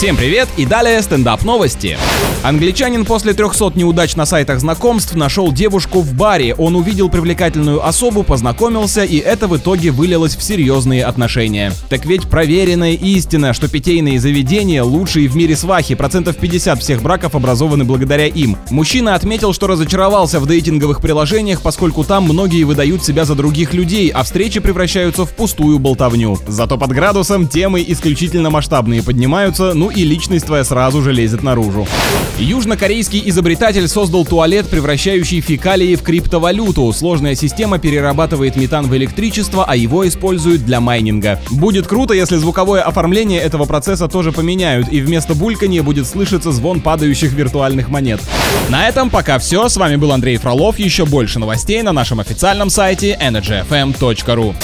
Всем привет и далее стендап новости. Англичанин после 300 неудач на сайтах знакомств нашел девушку в баре. Он увидел привлекательную особу, познакомился, и это в итоге вылилось в серьезные отношения. Так ведь проверенная истина, что питейные заведения лучшие в мире свахи, процентов 50 всех браков образованы благодаря им. Мужчина отметил, что разочаровался в дейтинговых приложениях, поскольку там многие выдают себя за других людей, а встречи превращаются в пустую болтовню. Зато под градусом темы исключительно масштабные поднимаются, ну и личность твоя сразу же лезет наружу. Южнокорейский изобретатель создал туалет, превращающий фекалии в криптовалюту. Сложная система перерабатывает метан в электричество, а его используют для майнинга. Будет круто, если звуковое оформление этого процесса тоже поменяют, и вместо бульканья будет слышаться звон падающих виртуальных монет. На этом пока все. С вами был Андрей Фролов. Еще больше новостей на нашем официальном сайте energyfm.ru.